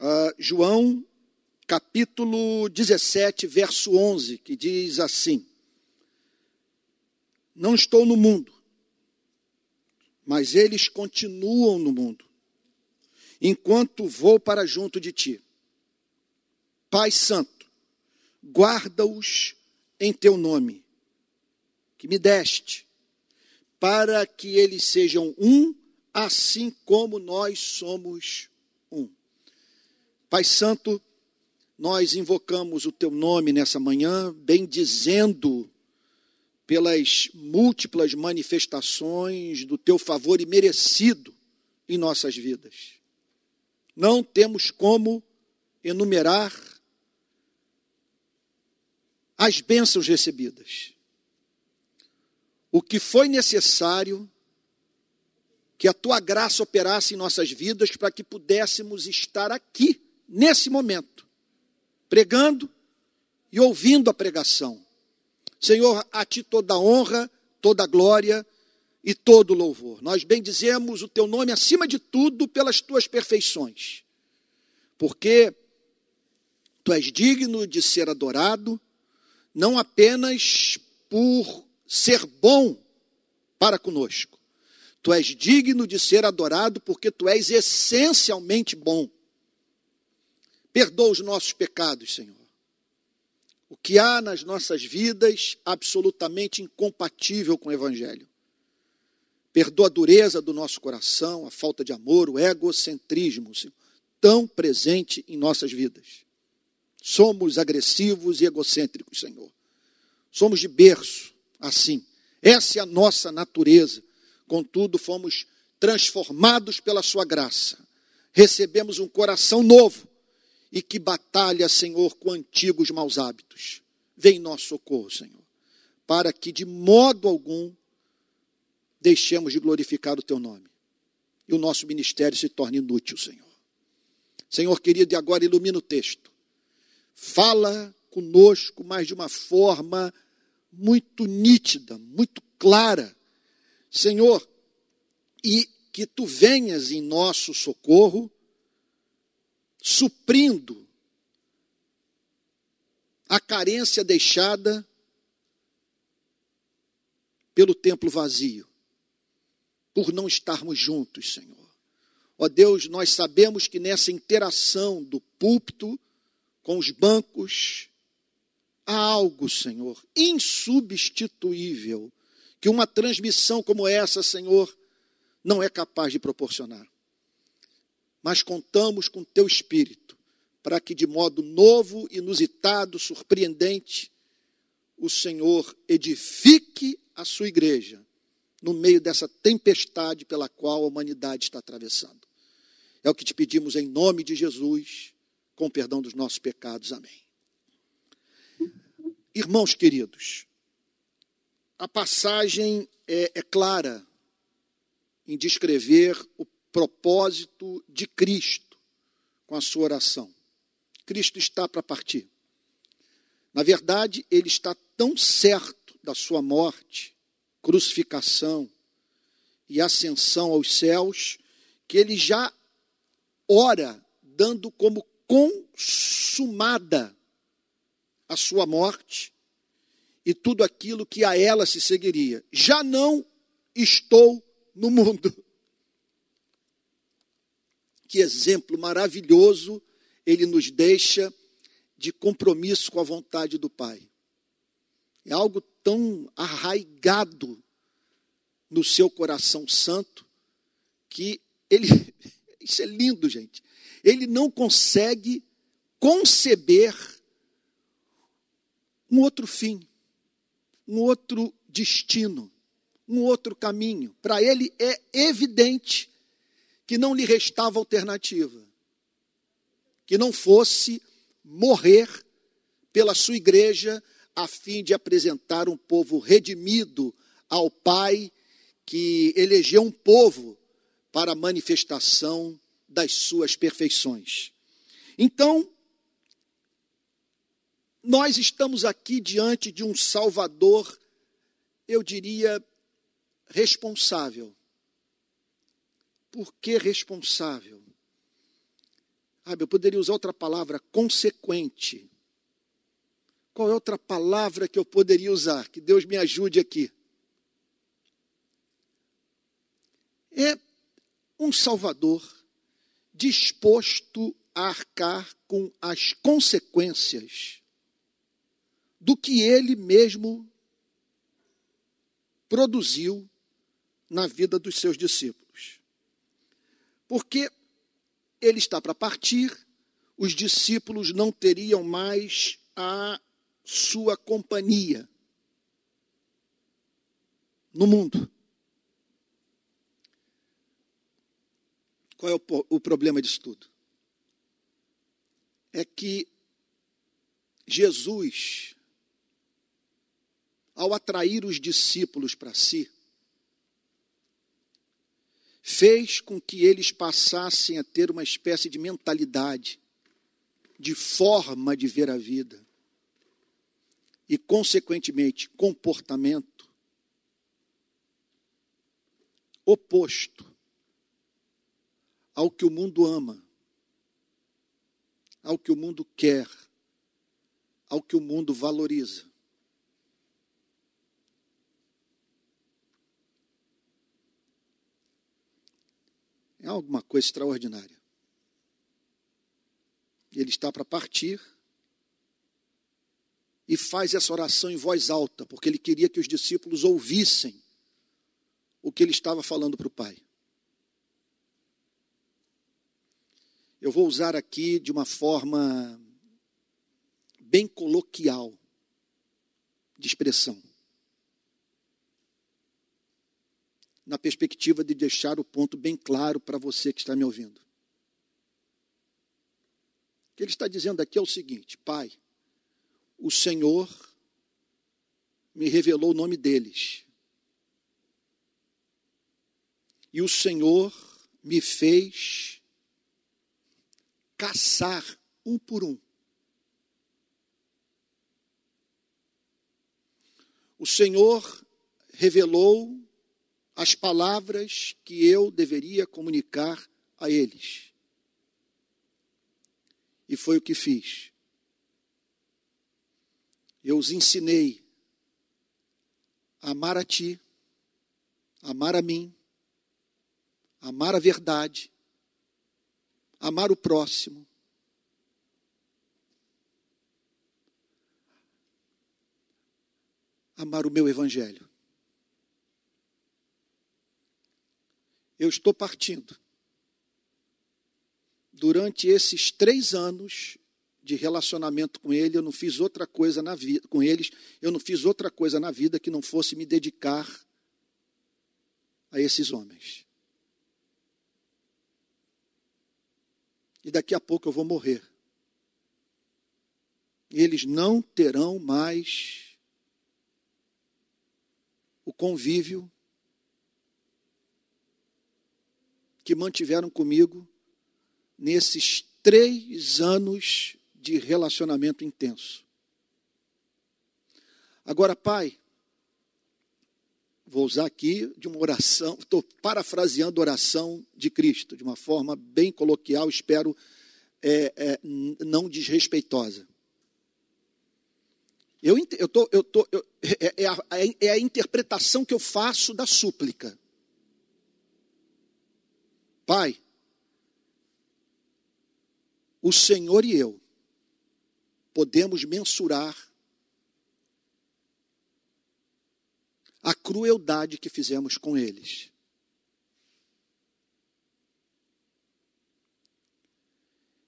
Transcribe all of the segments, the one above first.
Uh, João, capítulo 17, verso 11, que diz assim: Não estou no mundo, mas eles continuam no mundo, enquanto vou para junto de ti. Pai Santo, guarda-os em teu nome, que me deste, para que eles sejam um, assim como nós somos um. Pai Santo, nós invocamos o teu nome nessa manhã, bendizendo pelas múltiplas manifestações do teu favor imerecido em nossas vidas. Não temos como enumerar as bênçãos recebidas. O que foi necessário que a tua graça operasse em nossas vidas para que pudéssemos estar aqui, nesse momento, pregando e ouvindo a pregação Senhor, a ti toda a honra, toda a glória e todo o louvor. Nós bendizemos o teu nome acima de tudo pelas tuas perfeições, porque tu és digno de ser adorado, não apenas por ser bom para conosco, tu és digno de ser adorado porque tu és essencialmente bom. Perdoa os nossos pecados, Senhor o que há nas nossas vidas absolutamente incompatível com o Evangelho. Perdoa a dureza do nosso coração, a falta de amor, o egocentrismo, Senhor, tão presente em nossas vidas. Somos agressivos e egocêntricos, Senhor. Somos de berço, assim. Essa é a nossa natureza. Contudo, fomos transformados pela Sua graça. Recebemos um coração novo e que batalha, Senhor, com antigos maus hábitos. Vem em nosso socorro, Senhor, para que de modo algum deixemos de glorificar o Teu nome e o nosso ministério se torne inútil, Senhor. Senhor querido, e agora ilumina o texto. Fala conosco, mas de uma forma muito nítida, muito clara. Senhor, e que tu venhas em nosso socorro suprindo a carência deixada pelo templo vazio, por não estarmos juntos, Senhor. Ó Deus, nós sabemos que nessa interação do púlpito com os bancos, há algo, Senhor, insubstituível, que uma transmissão como essa, Senhor, não é capaz de proporcionar mas contamos com teu espírito para que de modo novo, inusitado, surpreendente, o Senhor edifique a sua igreja no meio dessa tempestade pela qual a humanidade está atravessando. É o que te pedimos em nome de Jesus, com perdão dos nossos pecados. Amém. Irmãos queridos, a passagem é, é clara em descrever o propósito de Cristo com a sua oração. Cristo está para partir. Na verdade, ele está tão certo da sua morte, crucificação e ascensão aos céus, que ele já ora dando como consumada a sua morte e tudo aquilo que a ela se seguiria. Já não estou no mundo que exemplo maravilhoso ele nos deixa de compromisso com a vontade do Pai. É algo tão arraigado no seu coração santo que ele, isso é lindo, gente. Ele não consegue conceber um outro fim, um outro destino, um outro caminho. Para ele é evidente que não lhe restava alternativa, que não fosse morrer pela sua igreja, a fim de apresentar um povo redimido ao Pai, que elegeu um povo para a manifestação das suas perfeições. Então, nós estamos aqui diante de um Salvador, eu diria, responsável. Por que responsável? Ah, eu poderia usar outra palavra, consequente. Qual é outra palavra que eu poderia usar? Que Deus me ajude aqui. É um Salvador disposto a arcar com as consequências do que ele mesmo produziu na vida dos seus discípulos. Porque ele está para partir, os discípulos não teriam mais a sua companhia no mundo. Qual é o, o problema disso tudo? É que Jesus, ao atrair os discípulos para si, fez com que eles passassem a ter uma espécie de mentalidade, de forma de ver a vida e, consequentemente, comportamento oposto ao que o mundo ama, ao que o mundo quer, ao que o mundo valoriza. Alguma coisa extraordinária. Ele está para partir e faz essa oração em voz alta, porque ele queria que os discípulos ouvissem o que ele estava falando para o Pai. Eu vou usar aqui de uma forma bem coloquial de expressão. Na perspectiva de deixar o ponto bem claro para você que está me ouvindo. O que ele está dizendo aqui é o seguinte: Pai, o Senhor me revelou o nome deles. E o Senhor me fez caçar um por um. O Senhor revelou as palavras que eu deveria comunicar a eles. E foi o que fiz. Eu os ensinei a amar a Ti, amar a mim, amar a verdade amar o próximo. Amar o meu evangelho. Eu estou partindo. Durante esses três anos de relacionamento com ele, eu não fiz outra coisa na vida, com eles, eu não fiz outra coisa na vida que não fosse me dedicar a esses homens. e daqui a pouco eu vou morrer. Eles não terão mais o convívio que mantiveram comigo nesses três anos de relacionamento intenso. Agora, Pai, vou usar aqui de uma oração, estou parafraseando a oração de Cristo, de uma forma bem coloquial, espero é, é, não desrespeitosa. Eu, eu tô, eu tô, eu, é, é, a, é a interpretação que eu faço da súplica. Pai, o Senhor e eu podemos mensurar a crueldade que fizemos com eles.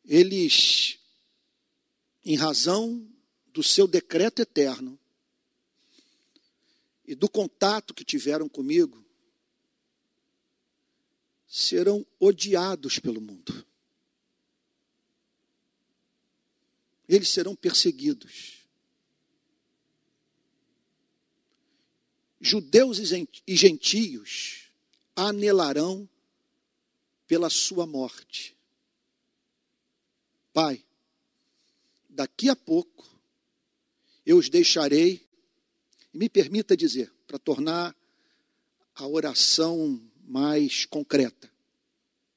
Eles, em razão do seu decreto eterno e do contato que tiveram comigo, serão odiados pelo mundo. Eles serão perseguidos. judeus e gentios anelarão pela sua morte. Pai, daqui a pouco eu os deixarei, e me permita dizer, para tornar a oração mais concreta,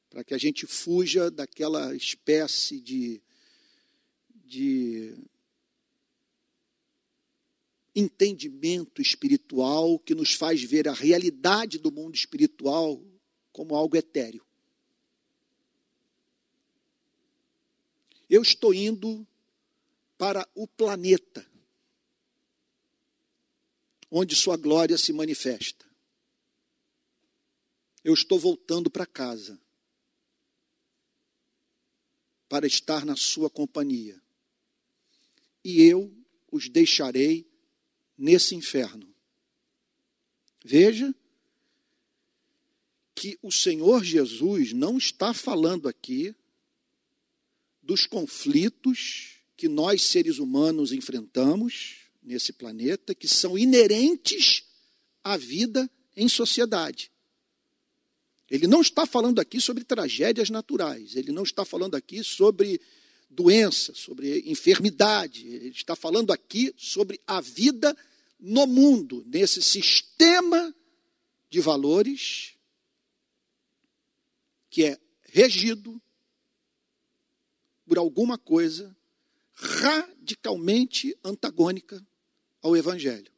para que a gente fuja daquela espécie de, de entendimento espiritual que nos faz ver a realidade do mundo espiritual como algo etéreo. Eu estou indo para o planeta onde Sua glória se manifesta. Eu estou voltando para casa para estar na Sua companhia. E eu os deixarei nesse inferno. Veja que o Senhor Jesus não está falando aqui dos conflitos que nós seres humanos enfrentamos nesse planeta, que são inerentes à vida em sociedade. Ele não está falando aqui sobre tragédias naturais, ele não está falando aqui sobre doença, sobre enfermidade, ele está falando aqui sobre a vida no mundo, nesse sistema de valores que é regido por alguma coisa radicalmente antagônica ao Evangelho.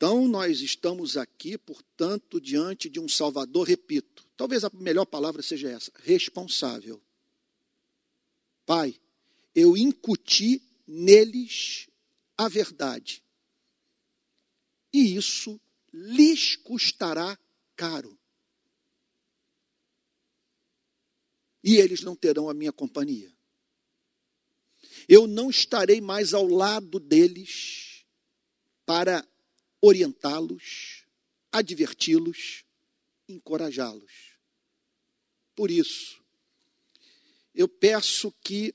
Então, nós estamos aqui, portanto, diante de um Salvador, repito, talvez a melhor palavra seja essa: responsável. Pai, eu incuti neles a verdade. E isso lhes custará caro. E eles não terão a minha companhia eu não estarei mais ao lado deles para orientá-los, adverti-los, encorajá-los. Por isso, eu peço que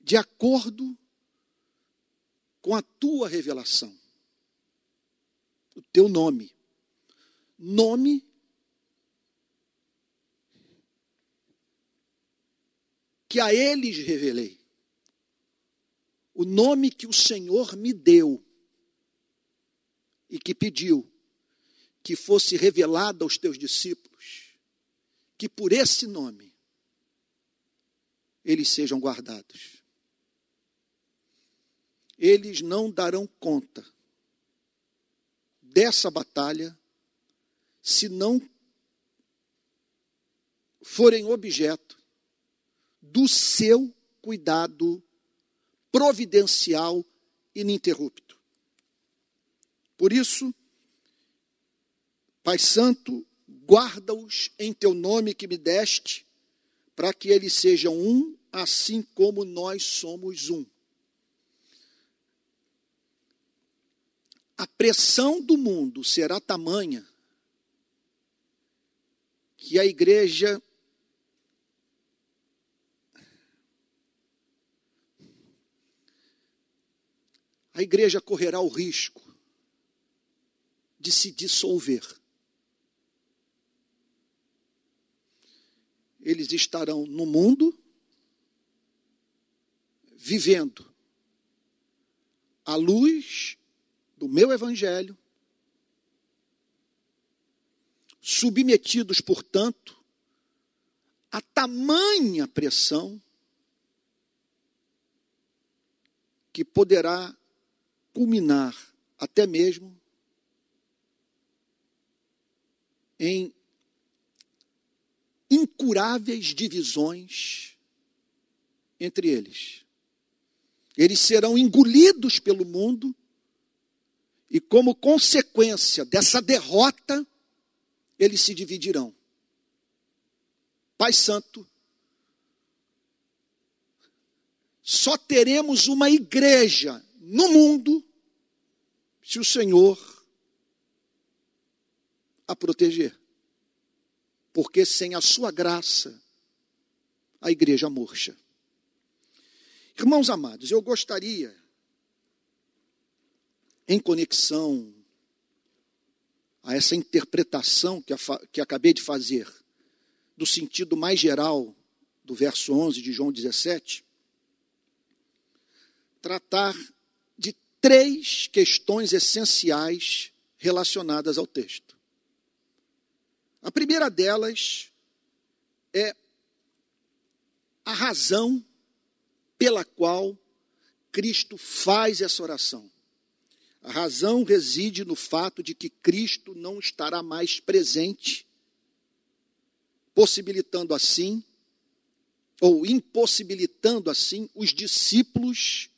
de acordo com a tua revelação, o teu nome, nome que a eles revelei. O nome que o Senhor me deu e que pediu que fosse revelado aos teus discípulos, que por esse nome eles sejam guardados. Eles não darão conta dessa batalha se não forem objeto do seu cuidado providencial ininterrupto. Por isso, Pai Santo, guarda-os em teu nome que me deste, para que eles sejam um, assim como nós somos um. A pressão do mundo será tamanha que a igreja a igreja correrá o risco de se dissolver. Eles estarão no mundo, vivendo à luz do meu evangelho, submetidos, portanto, a tamanha pressão que poderá culminar até mesmo em incuráveis divisões entre eles. Eles serão engolidos pelo mundo e, como consequência dessa derrota, eles se dividirão. Pai Santo, só teremos uma igreja no mundo se o Senhor a proteger. Porque sem a sua graça, a igreja murcha. Irmãos amados, eu gostaria, em conexão a essa interpretação que, que acabei de fazer, do sentido mais geral do verso 11 de João 17, tratar três questões essenciais relacionadas ao texto. A primeira delas é a razão pela qual Cristo faz essa oração. A razão reside no fato de que Cristo não estará mais presente, possibilitando assim, ou impossibilitando assim, os discípulos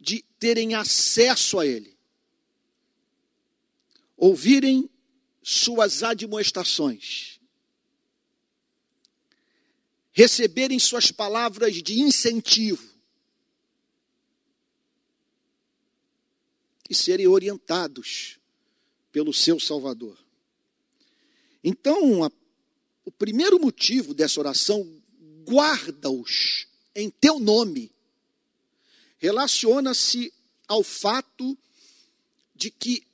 de terem acesso a Ele, ouvirem suas admoestações, receberem suas palavras de incentivo. E serem orientados pelo seu Salvador. Então, a, o primeiro motivo dessa oração, guarda-os em teu nome, relaciona-se ao fato de que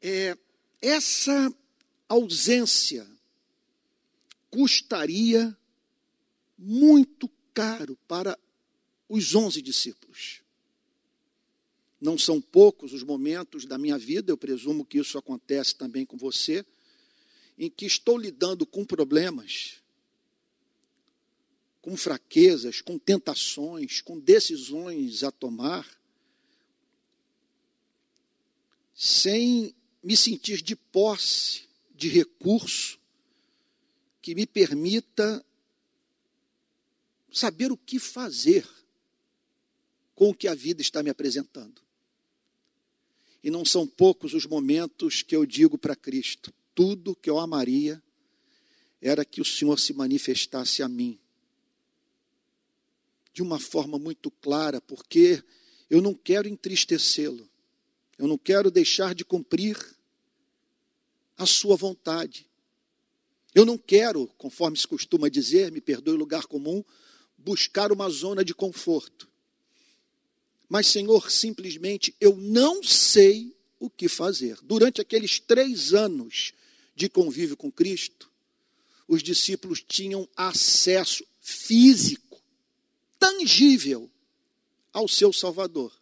é, essa ausência custaria muito caro para os onze discípulos. Não são poucos os momentos da minha vida, eu presumo que isso acontece também com você, em que estou lidando com problemas, com fraquezas, com tentações, com decisões a tomar, sem me sentir de posse de recurso que me permita saber o que fazer com o que a vida está me apresentando. E não são poucos os momentos que eu digo para Cristo: tudo que eu amaria era que o Senhor se manifestasse a mim. De uma forma muito clara, porque eu não quero entristecê-lo. Eu não quero deixar de cumprir a sua vontade. Eu não quero, conforme se costuma dizer, me perdoe o lugar comum, buscar uma zona de conforto. Mas, Senhor, simplesmente eu não sei o que fazer. Durante aqueles três anos de convívio com Cristo, os discípulos tinham acesso físico, tangível, ao seu Salvador.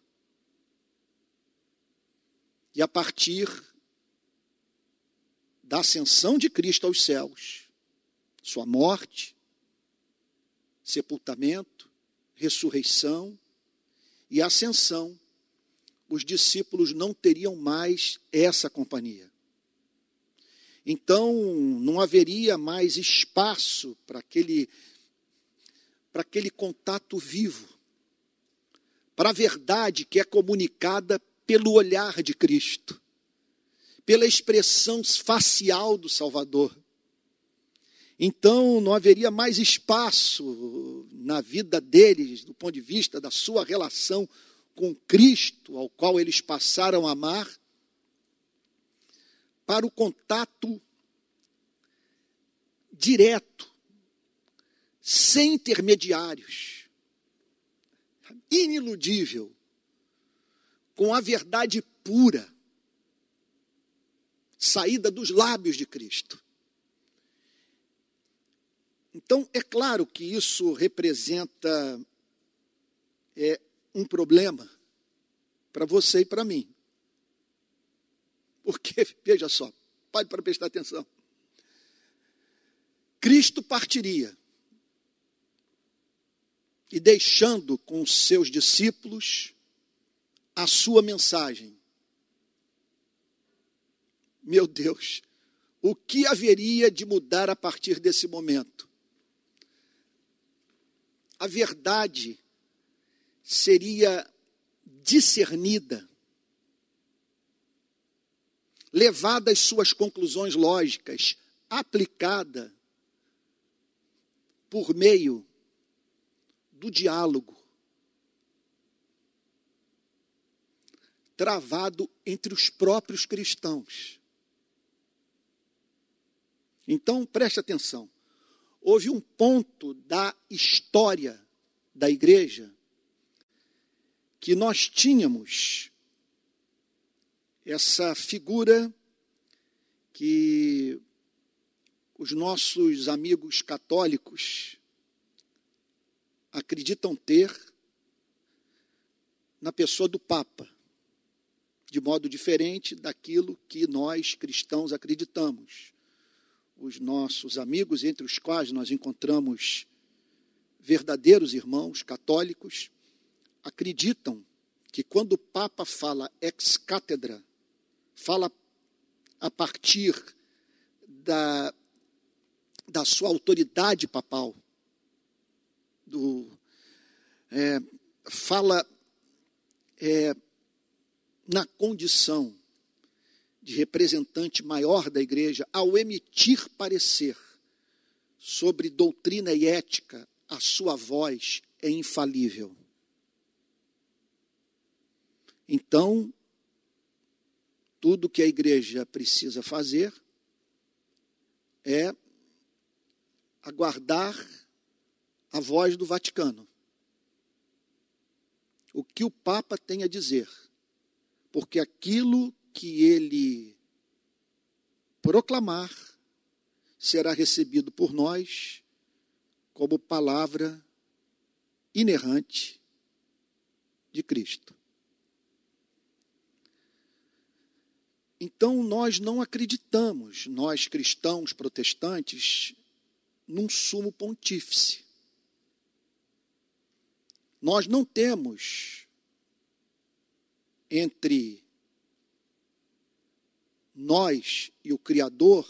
E a partir da ascensão de Cristo aos céus, sua morte, sepultamento, ressurreição e ascensão, os discípulos não teriam mais essa companhia. Então, não haveria mais espaço para aquele, para aquele contato vivo, para a verdade que é comunicada pelo olhar de Cristo, pela expressão facial do Salvador. Então não haveria mais espaço na vida deles, do ponto de vista da sua relação com Cristo, ao qual eles passaram a amar, para o contato direto, sem intermediários, iniludível, com a verdade pura, saída dos lábios de Cristo. Então, é claro que isso representa é, um problema para você e para mim. Porque, veja só, pode para prestar atenção. Cristo partiria e deixando com os seus discípulos a sua mensagem. Meu Deus, o que haveria de mudar a partir desse momento? A verdade seria discernida, levada às suas conclusões lógicas, aplicada por meio do diálogo, travado entre os próprios cristãos. Então, preste atenção. Houve um ponto da história da igreja que nós tínhamos essa figura que os nossos amigos católicos acreditam ter na pessoa do Papa, de modo diferente daquilo que nós cristãos acreditamos. Os nossos amigos, entre os quais nós encontramos verdadeiros irmãos católicos, acreditam que quando o Papa fala ex cátedra, fala a partir da, da sua autoridade papal, do, é, fala é, na condição de representante maior da igreja, ao emitir parecer sobre doutrina e ética, a sua voz é infalível. Então, tudo que a igreja precisa fazer é aguardar a voz do Vaticano. O que o Papa tem a dizer. Porque aquilo que ele proclamar será recebido por nós como palavra inerrante de Cristo. Então, nós não acreditamos, nós cristãos protestantes, num sumo pontífice. Nós não temos entre nós e o Criador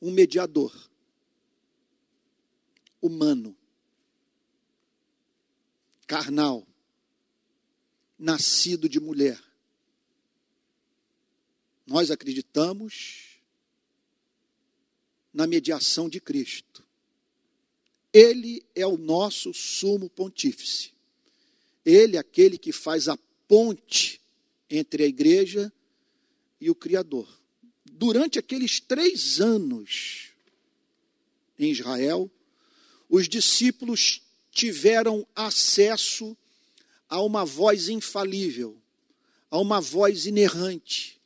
um mediador humano, carnal, nascido de mulher. Nós acreditamos na mediação de Cristo. Ele é o nosso sumo pontífice. Ele é aquele que faz a ponte entre a igreja e o Criador. Durante aqueles três anos em Israel, os discípulos tiveram acesso a uma voz infalível, a uma voz inerrante,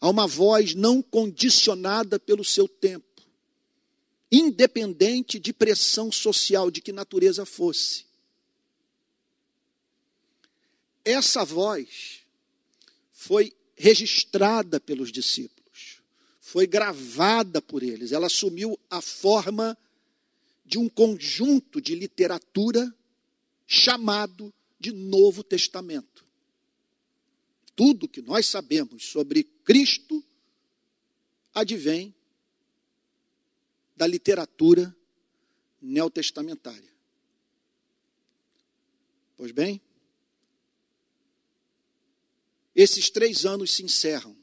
a uma voz não condicionada pelo seu tempo, independente de pressão social de que natureza fosse. Essa voz foi registrada pelos discípulos, foi gravada por eles, ela assumiu a forma de um conjunto de literatura chamado de Novo Testamento. Tudo que nós sabemos sobre Cristo advém da literatura neotestamentária. Pois bem, esses três anos se encerram.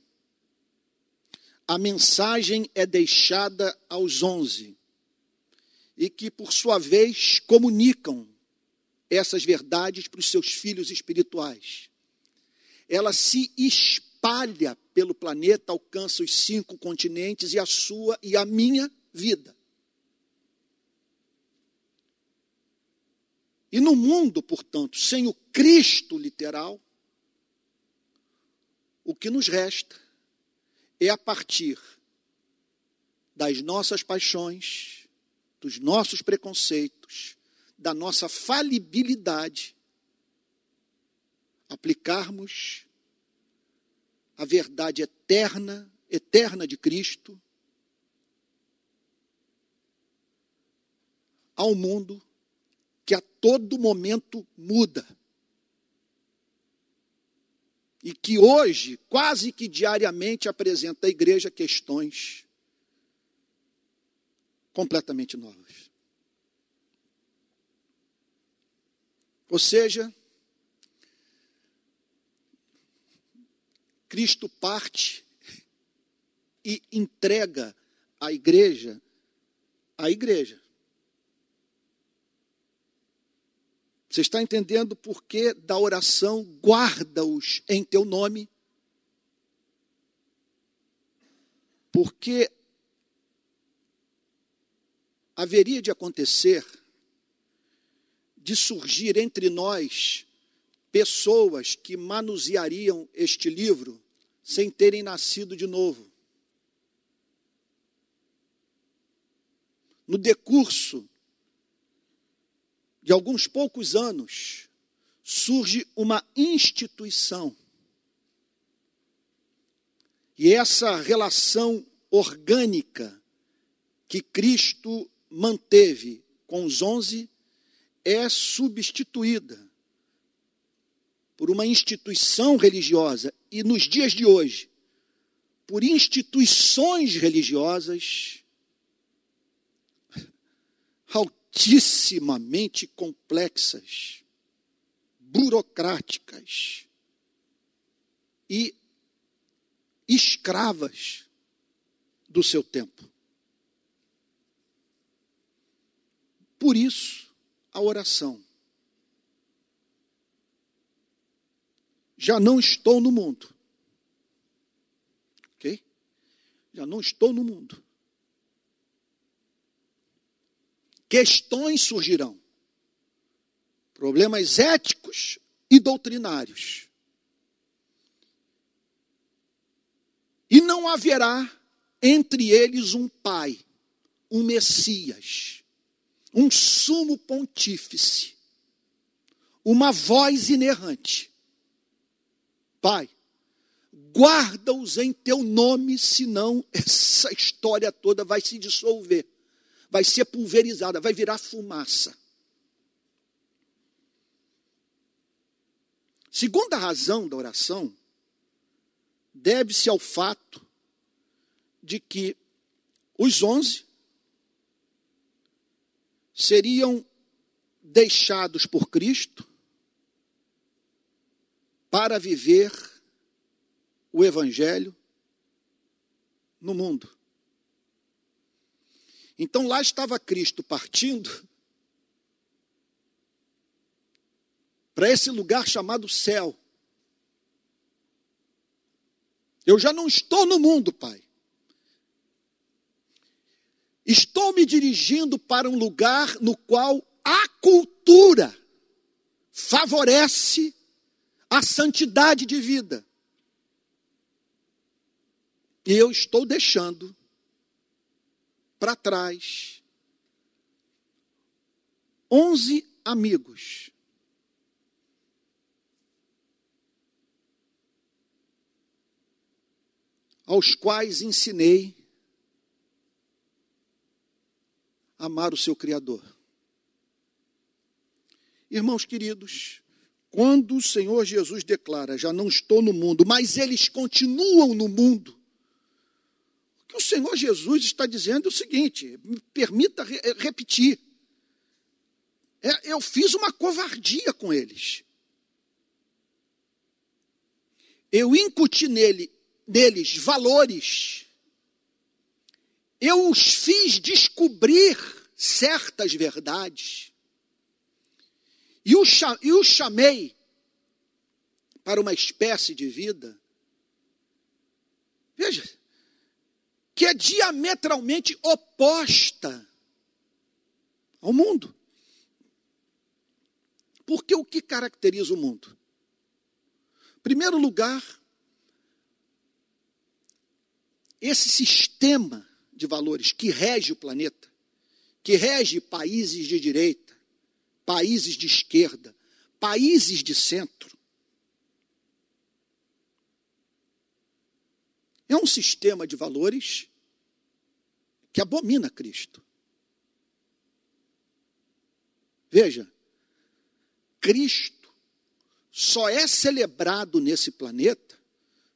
A mensagem é deixada aos onze, e que, por sua vez, comunicam essas verdades para os seus filhos espirituais. Ela se espalha pelo planeta, alcança os cinco continentes e a sua e a minha vida. E no mundo, portanto, sem o Cristo literal, o que nos resta é a partir das nossas paixões, dos nossos preconceitos, da nossa falibilidade, aplicarmos a verdade eterna, eterna de Cristo ao mundo que a todo momento muda. E que hoje, quase que diariamente, apresenta à igreja questões completamente novas. Ou seja, Cristo parte e entrega a igreja à igreja. Você está entendendo por que da oração guarda-os em teu nome? Porque haveria de acontecer de surgir entre nós pessoas que manuseariam este livro sem terem nascido de novo. No decurso de alguns poucos anos, surge uma instituição. E essa relação orgânica que Cristo manteve com os onze é substituída por uma instituição religiosa e nos dias de hoje por instituições religiosas altissimamente complexas, burocráticas e escravas do seu tempo. Por isso, a oração. Já não estou no mundo. Ok? Já não estou no mundo. Questões surgirão. Problemas éticos e doutrinários. E não haverá entre eles um pai, um Messias, um sumo pontífice, uma voz inerrante. Pai, guarda-os em teu nome, senão essa história toda vai se dissolver, vai ser pulverizada, vai virar fumaça. Segunda razão da oração deve-se ao fato de que os onze seriam deixados por Cristo para viver o Evangelho no mundo. Então lá estava Cristo partindo para esse lugar chamado céu. Eu já não estou no mundo, Pai. Estou me dirigindo para um lugar no qual a cultura favorece a santidade de vida. E eu estou deixando para trás onze amigos. Aos quais ensinei a amar o seu Criador. Irmãos queridos, quando o Senhor Jesus declara: Já não estou no mundo, mas eles continuam no mundo, que o Senhor Jesus está dizendo é o seguinte: me permita re eh, repetir. É, eu fiz uma covardia com eles. Eu incuti nele, neles valores. Eu os fiz descobrir certas verdades. E os, e os chamei para uma espécie de vida. Veja, que é diametralmente oposta ao mundo. Porque o que caracteriza o mundo? Em primeiro lugar, esse sistema de valores que rege o planeta, que rege países de direita, países de esquerda, países de centro, é um sistema de valores que abomina Cristo. Veja, Cristo só é celebrado nesse planeta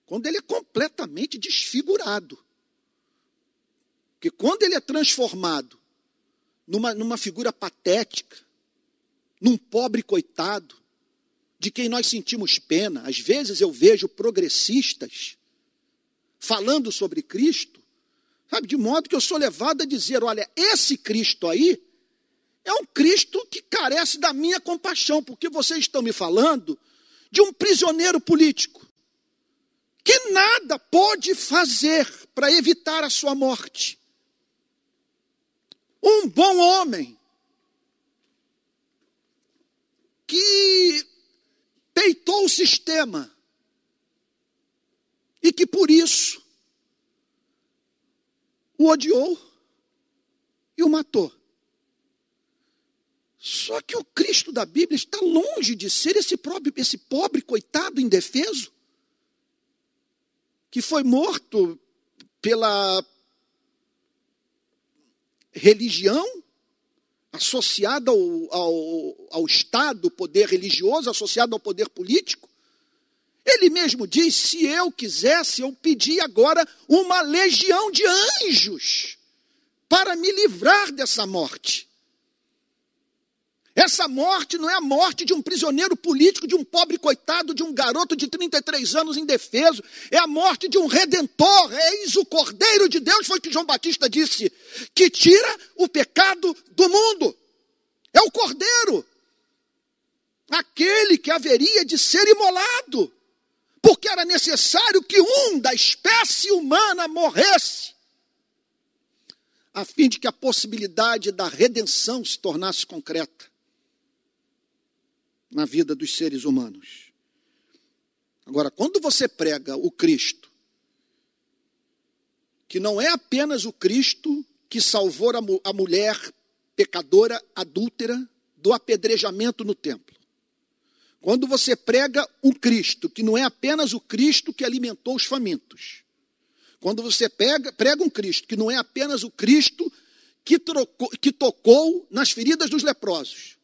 quando ele é completamente desfigurado. Porque quando ele é transformado numa, numa figura patética, num pobre coitado, de quem nós sentimos pena, às vezes eu vejo progressistas falando sobre Cristo, Sabe, de modo que eu sou levado a dizer: olha, esse Cristo aí é um Cristo que carece da minha compaixão, porque vocês estão me falando de um prisioneiro político que nada pode fazer para evitar a sua morte. Um bom homem que peitou o sistema e que por isso o odiou e o matou. Só que o Cristo da Bíblia está longe de ser esse pobre, esse pobre coitado indefeso, que foi morto pela religião associada ao, ao, ao Estado, poder religioso, associado ao poder político. Ele mesmo diz: se eu quisesse, eu pedia agora uma legião de anjos para me livrar dessa morte. Essa morte não é a morte de um prisioneiro político, de um pobre coitado, de um garoto de 33 anos indefeso. É a morte de um redentor. Eis o Cordeiro de Deus, foi o que João Batista disse, que tira o pecado do mundo. É o Cordeiro. Aquele que haveria de ser imolado. Porque era necessário que um da espécie humana morresse. A fim de que a possibilidade da redenção se tornasse concreta na vida dos seres humanos. Agora, quando você prega o Cristo, que não é apenas o Cristo que salvou a, mu a mulher pecadora adúltera do apedrejamento no templo. Quando você prega um Cristo, que não é apenas o Cristo que alimentou os famintos. Quando você pega, prega um Cristo, que não é apenas o Cristo que, trocou, que tocou nas feridas dos leprosos.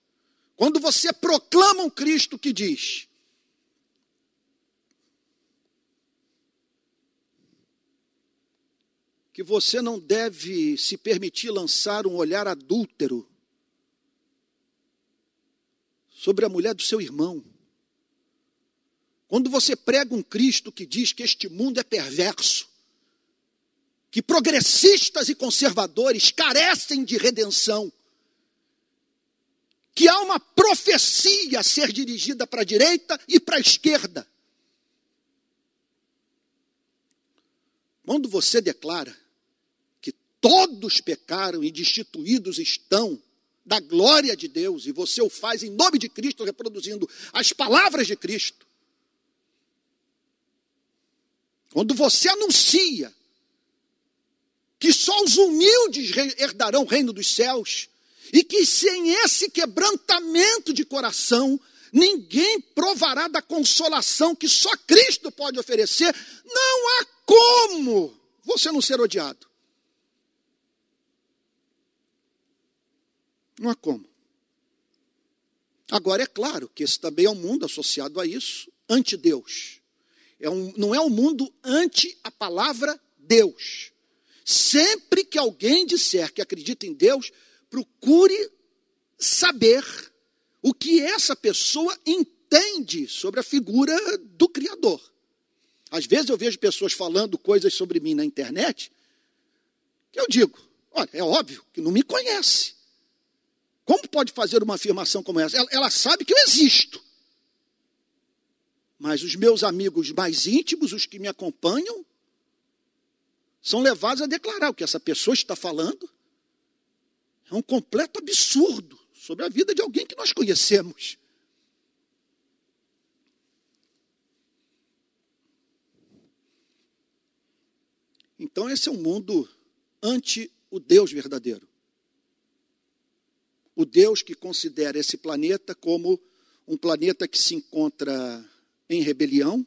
Quando você proclama um Cristo que diz: que você não deve se permitir lançar um olhar adúltero sobre a mulher do seu irmão. Quando você prega um Cristo que diz que este mundo é perverso, que progressistas e conservadores carecem de redenção, que há uma profecia a ser dirigida para a direita e para a esquerda. Quando você declara que todos pecaram e destituídos estão da glória de Deus, e você o faz em nome de Cristo, reproduzindo as palavras de Cristo, quando você anuncia que só os humildes herdarão o reino dos céus, e que sem esse quebrantamento de coração, ninguém provará da consolação que só Cristo pode oferecer. Não há como você não ser odiado. Não há como. Agora, é claro que esse também é um mundo associado a isso, anti-Deus. É um, não é um mundo anti a palavra Deus. Sempre que alguém disser que acredita em Deus, procure saber o que essa pessoa entende sobre a figura do Criador. Às vezes eu vejo pessoas falando coisas sobre mim na internet, que eu digo, olha, é óbvio que não me conhece. Como pode fazer uma afirmação como essa? Ela, ela sabe que eu existo. Mas os meus amigos mais íntimos, os que me acompanham, são levados a declarar o que essa pessoa está falando é um completo absurdo sobre a vida de alguém que nós conhecemos. Então, esse é um mundo ante o Deus verdadeiro. O Deus que considera esse planeta como um planeta que se encontra em rebelião,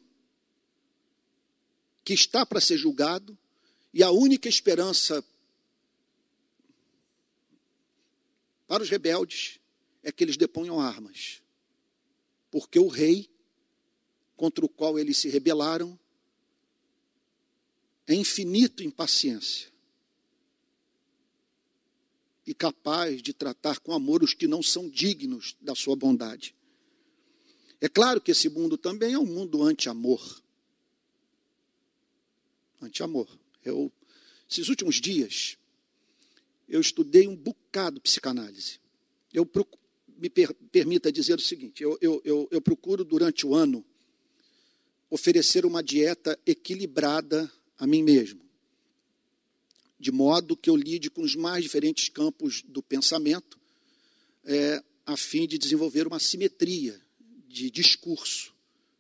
que está para ser julgado, e a única esperança Para os rebeldes, é que eles deponham armas. Porque o rei contra o qual eles se rebelaram é infinito em paciência e capaz de tratar com amor os que não são dignos da sua bondade. É claro que esse mundo também é um mundo anti-amor. Anti-amor. Eu, esses últimos dias, eu estudei um bocado psicanálise. Eu me per, permita dizer o seguinte: eu, eu, eu, eu procuro durante o ano oferecer uma dieta equilibrada a mim mesmo, de modo que eu lide com os mais diferentes campos do pensamento, é, a fim de desenvolver uma simetria de discurso,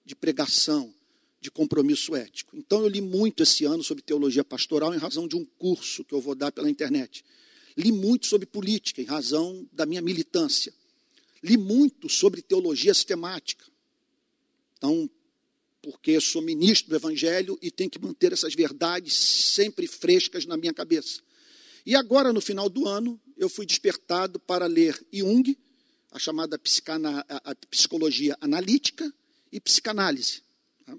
de pregação, de compromisso ético. Então eu li muito esse ano sobre teologia pastoral em razão de um curso que eu vou dar pela internet li muito sobre política, em razão da minha militância. li muito sobre teologia sistemática. Então, porque sou ministro do Evangelho e tenho que manter essas verdades sempre frescas na minha cabeça. E agora, no final do ano, eu fui despertado para ler Jung, a chamada psicologia analítica e psicanálise. Tá?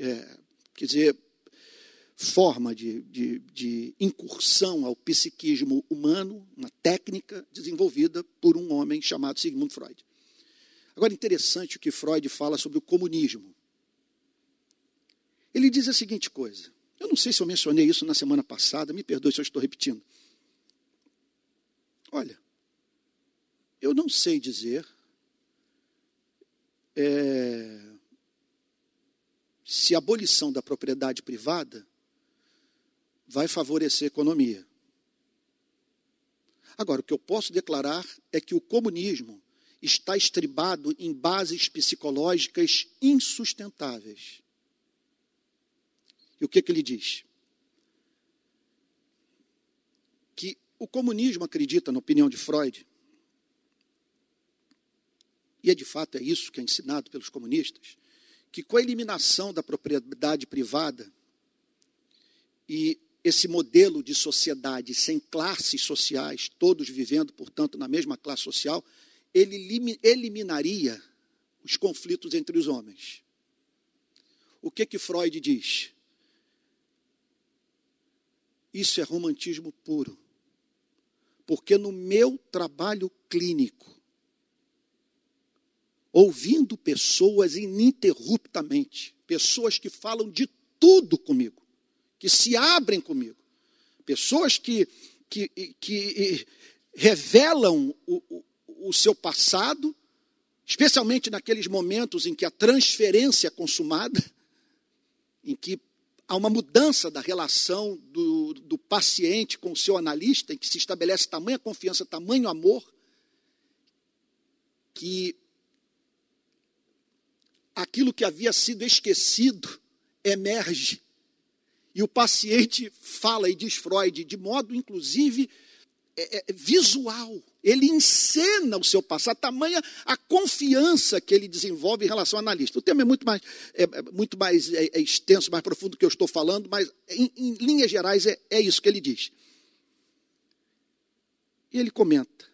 É, quer dizer, forma de, de, de, incursão ao psiquismo humano, uma técnica desenvolvida por um homem chamado Sigmund Freud. Agora, interessante o que Freud fala sobre o comunismo. Ele diz a seguinte coisa. Eu não sei se eu mencionei isso na semana passada, me perdoe se eu estou repetindo. Olha, eu não sei dizer é, se a abolição da propriedade privada vai favorecer a economia. Agora, o que eu posso declarar é que o comunismo está estribado em bases psicológicas insustentáveis. E o que, que ele diz? Que o comunismo acredita, na opinião de Freud, e é de fato é isso que é ensinado pelos comunistas, que com a eliminação da propriedade privada e esse modelo de sociedade sem classes sociais, todos vivendo, portanto, na mesma classe social, ele eliminaria os conflitos entre os homens. O que que Freud diz? Isso é romantismo puro. Porque no meu trabalho clínico, ouvindo pessoas ininterruptamente, pessoas que falam de tudo comigo, que se abrem comigo. Pessoas que, que, que revelam o, o, o seu passado, especialmente naqueles momentos em que a transferência é consumada, em que há uma mudança da relação do, do paciente com o seu analista, em que se estabelece tamanha confiança, tamanho amor, que aquilo que havia sido esquecido emerge e o paciente fala, e diz Freud, de modo inclusive é, é, visual. Ele encena o seu passado, tamanha a confiança que ele desenvolve em relação ao analista. O tema é muito mais, é, é muito mais é, é extenso, mais profundo do que eu estou falando, mas em, em linhas gerais é, é isso que ele diz. E ele comenta: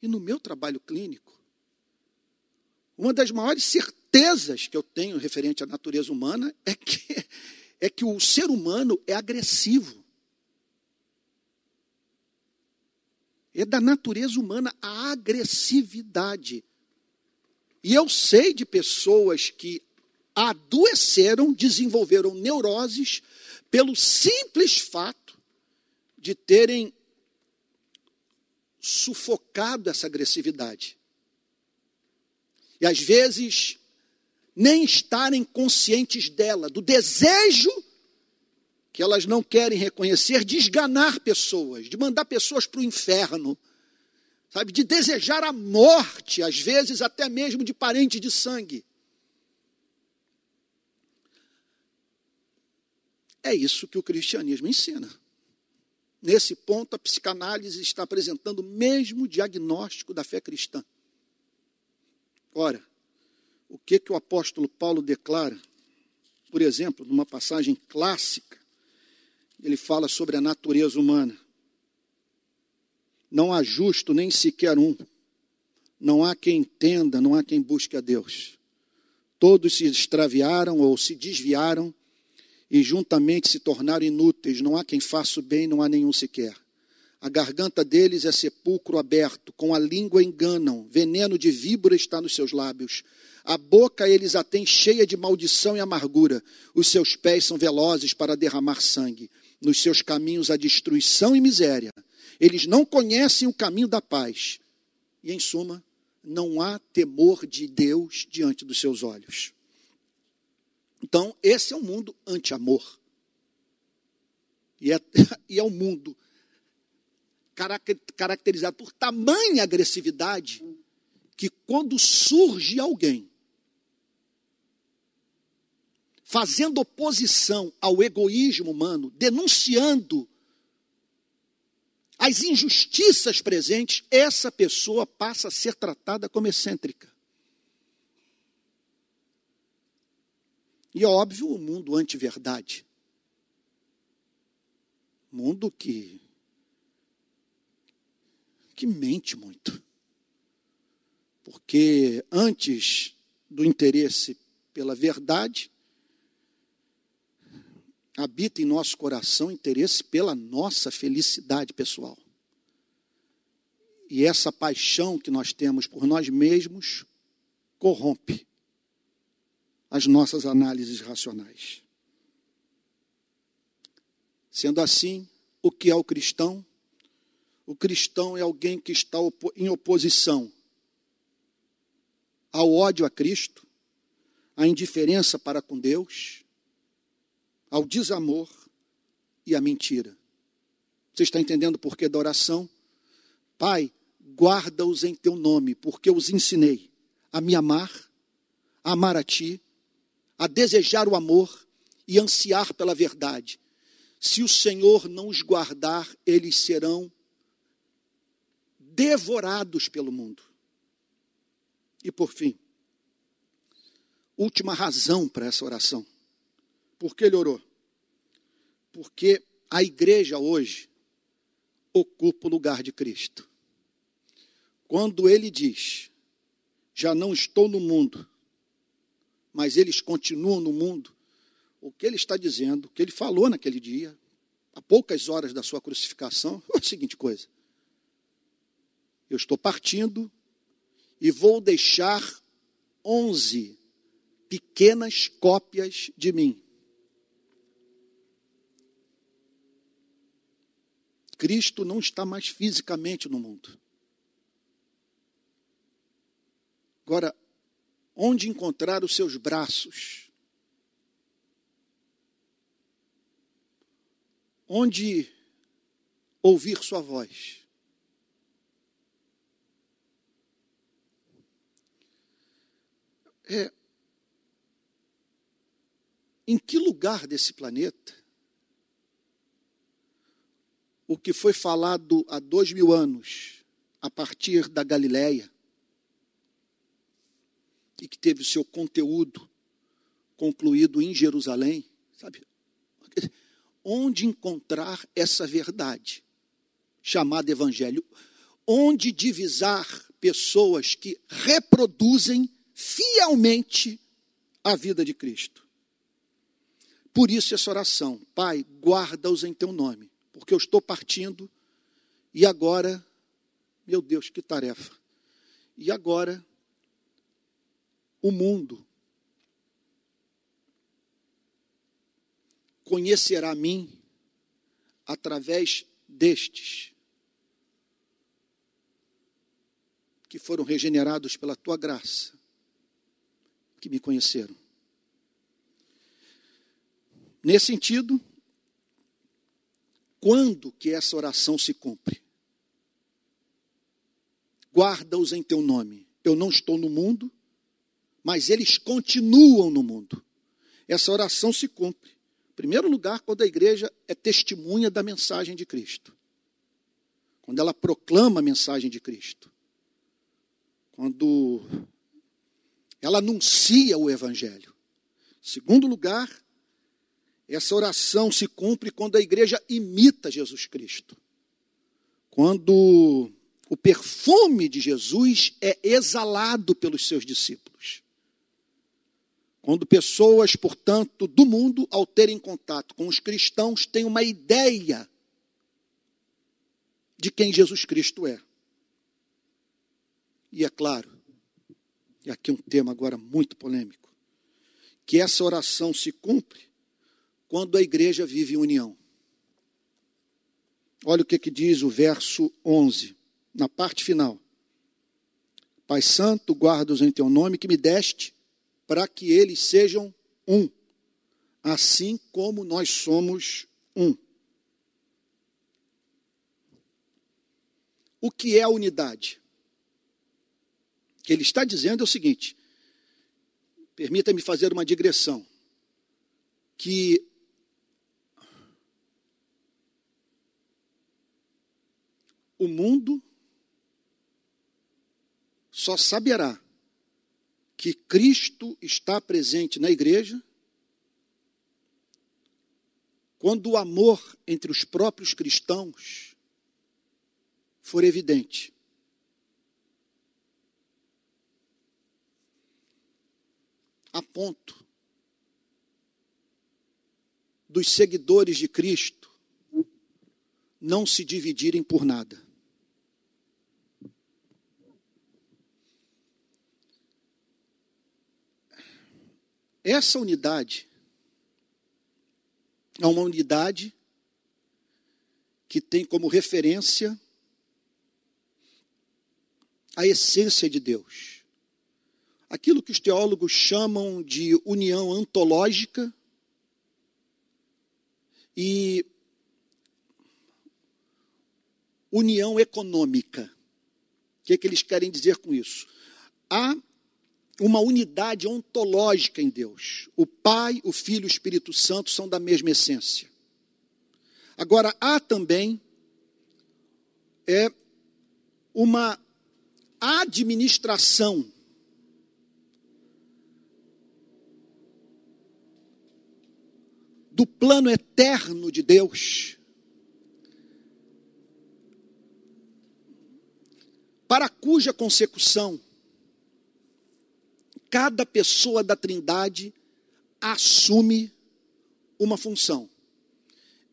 e no meu trabalho clínico, uma das maiores certezas que eu tenho referente à natureza humana é que é que o ser humano é agressivo. É da natureza humana a agressividade. E eu sei de pessoas que adoeceram, desenvolveram neuroses pelo simples fato de terem sufocado essa agressividade. E às vezes nem estarem conscientes dela, do desejo que elas não querem reconhecer de esganar pessoas, de mandar pessoas para o inferno, sabe, de desejar a morte, às vezes até mesmo de parente de sangue. É isso que o cristianismo ensina. Nesse ponto, a psicanálise está apresentando o mesmo diagnóstico da fé cristã. Ora, o que, que o apóstolo Paulo declara, por exemplo, numa passagem clássica, ele fala sobre a natureza humana. Não há justo nem sequer um. Não há quem entenda, não há quem busque a Deus. Todos se extraviaram ou se desviaram e juntamente se tornaram inúteis. Não há quem faça o bem, não há nenhum sequer. A garganta deles é sepulcro aberto, com a língua enganam, veneno de víbora está nos seus lábios. A boca eles a têm cheia de maldição e amargura. Os seus pés são velozes para derramar sangue. Nos seus caminhos há destruição e miséria. Eles não conhecem o caminho da paz. E, em suma, não há temor de Deus diante dos seus olhos. Então, esse é um mundo anti-amor. E é, e é um mundo caracterizado por tamanha agressividade que quando surge alguém fazendo oposição ao egoísmo humano, denunciando as injustiças presentes, essa pessoa passa a ser tratada como excêntrica. E é óbvio, o mundo anti-verdade. Mundo que que mente muito. Porque antes do interesse pela verdade, habita em nosso coração interesse pela nossa felicidade pessoal. E essa paixão que nós temos por nós mesmos corrompe as nossas análises racionais. Sendo assim, o que é o cristão? O cristão é alguém que está em oposição ao ódio a Cristo, à indiferença para com Deus, ao desamor e à mentira. Você está entendendo o porquê da oração? Pai, guarda-os em teu nome, porque eu os ensinei a me amar, a amar a ti, a desejar o amor e ansiar pela verdade. Se o Senhor não os guardar, eles serão devorados pelo mundo. E por fim, última razão para essa oração. Por que ele orou? Porque a igreja hoje ocupa o lugar de Cristo. Quando ele diz: Já não estou no mundo, mas eles continuam no mundo, o que ele está dizendo, o que ele falou naquele dia, a poucas horas da sua crucificação, é a seguinte coisa: Eu estou partindo e vou deixar onze pequenas cópias de mim. Cristo não está mais fisicamente no mundo. Agora, onde encontrar os seus braços? Onde ouvir sua voz? É, em que lugar desse planeta o que foi falado há dois mil anos, a partir da Galileia, e que teve o seu conteúdo concluído em Jerusalém, sabe? Onde encontrar essa verdade chamada Evangelho? Onde divisar pessoas que reproduzem fielmente a vida de Cristo? Por isso, essa oração, Pai, guarda-os em teu nome, porque eu estou partindo e agora, meu Deus, que tarefa! E agora o mundo conhecerá a mim através destes que foram regenerados pela tua graça, que me conheceram. Nesse sentido, quando que essa oração se cumpre? Guarda-os em teu nome. Eu não estou no mundo, mas eles continuam no mundo. Essa oração se cumpre. Em primeiro lugar, quando a igreja é testemunha da mensagem de Cristo. Quando ela proclama a mensagem de Cristo. Quando ela anuncia o Evangelho. Em segundo lugar, essa oração se cumpre quando a igreja imita Jesus Cristo. Quando o perfume de Jesus é exalado pelos seus discípulos. Quando pessoas, portanto, do mundo, ao terem contato com os cristãos, têm uma ideia de quem Jesus Cristo é. E é claro, e aqui um tema agora muito polêmico, que essa oração se cumpre quando a igreja vive em união. Olha o que, que diz o verso 11, na parte final. Pai Santo, guarda-os em teu nome que me deste para que eles sejam um, assim como nós somos um. O que é a unidade? O que ele está dizendo é o seguinte: permita-me fazer uma digressão. Que o mundo só saberá que Cristo está presente na igreja quando o amor entre os próprios cristãos for evidente. A ponto dos seguidores de Cristo não se dividirem por nada. Essa unidade é uma unidade que tem como referência a essência de Deus. Aquilo que os teólogos chamam de união antológica e união econômica. O que, é que eles querem dizer com isso? Há uma unidade ontológica em Deus. O Pai, o Filho e o Espírito Santo são da mesma essência. Agora, há também é, uma administração do plano eterno de Deus para cuja consecução cada pessoa da Trindade assume uma função.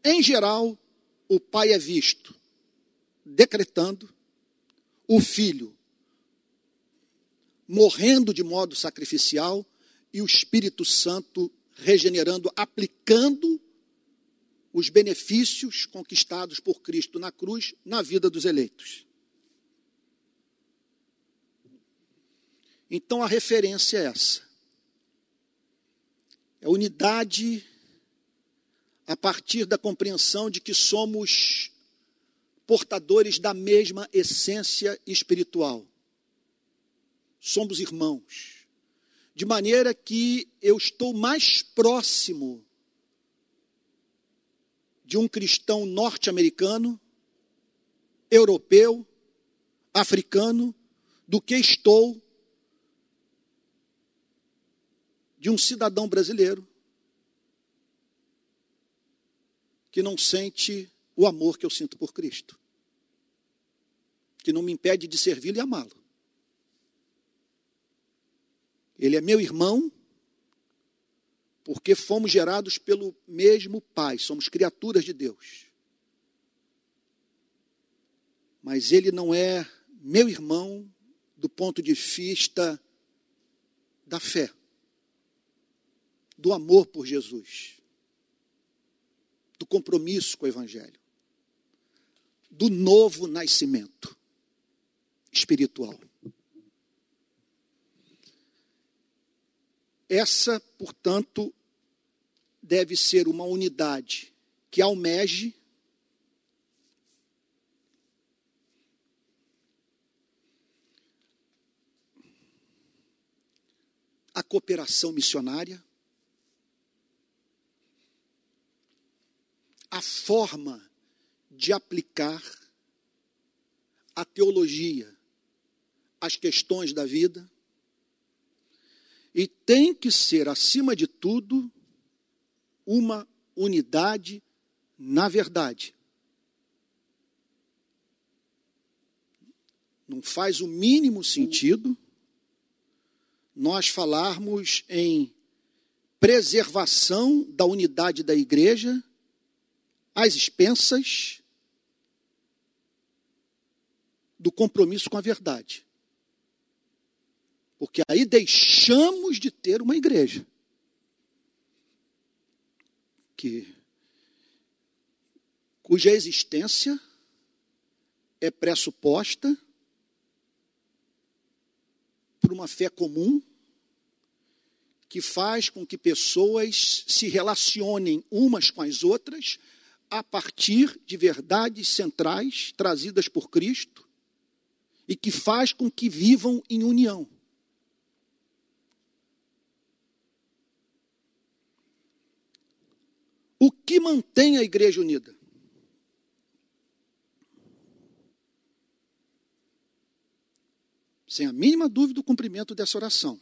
Em geral, o pai é visto decretando, o filho morrendo de modo sacrificial e o Espírito Santo regenerando, aplicando os benefícios conquistados por Cristo na cruz na vida dos eleitos. Então a referência é essa. É unidade a partir da compreensão de que somos portadores da mesma essência espiritual. Somos irmãos. De maneira que eu estou mais próximo de um cristão norte-americano, europeu, africano, do que estou de um cidadão brasileiro que não sente o amor que eu sinto por Cristo, que não me impede de servi-lo e amá-lo. Ele é meu irmão, porque fomos gerados pelo mesmo Pai, somos criaturas de Deus. Mas ele não é meu irmão do ponto de vista da fé do amor por Jesus, do compromisso com o Evangelho, do novo nascimento espiritual. Essa, portanto, deve ser uma unidade que almeje a cooperação missionária, a forma de aplicar a teologia às questões da vida. E tem que ser, acima de tudo, uma unidade na verdade. Não faz o mínimo sentido nós falarmos em preservação da unidade da igreja às expensas do compromisso com a verdade. Porque aí deixamos de ter uma igreja. Que, cuja existência é pressuposta por uma fé comum que faz com que pessoas se relacionem umas com as outras a partir de verdades centrais trazidas por Cristo e que faz com que vivam em união. O que mantém a igreja unida? sem a mínima dúvida, o cumprimento dessa oração.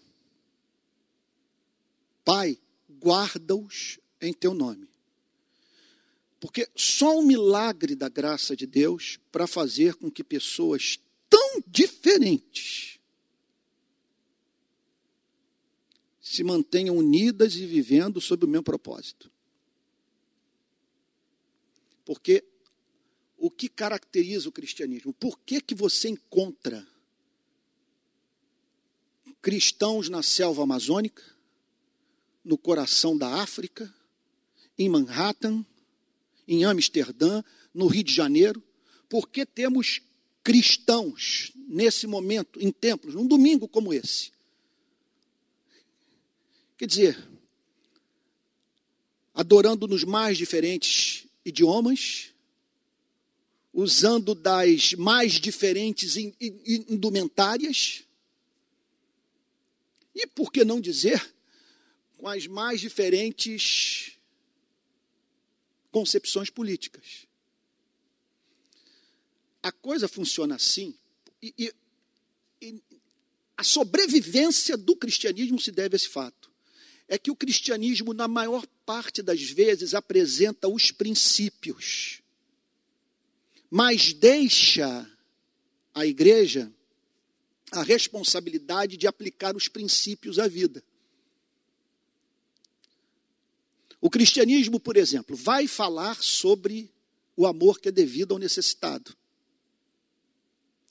Pai, guarda-os em teu nome. Porque só um milagre da graça de Deus para fazer com que pessoas tão diferentes se mantenham unidas e vivendo sob o mesmo propósito. Porque o que caracteriza o cristianismo? Por que, que você encontra cristãos na selva amazônica, no coração da África, em Manhattan, em Amsterdã, no Rio de Janeiro? Por que temos cristãos nesse momento, em templos, num domingo como esse? Quer dizer, adorando nos mais diferentes idiomas, usando das mais diferentes indumentárias, e por que não dizer, com as mais diferentes concepções políticas. A coisa funciona assim, e, e, e a sobrevivência do cristianismo se deve a esse fato. É que o cristianismo, na maior parte das vezes, apresenta os princípios, mas deixa a igreja a responsabilidade de aplicar os princípios à vida. O cristianismo, por exemplo, vai falar sobre o amor que é devido ao necessitado.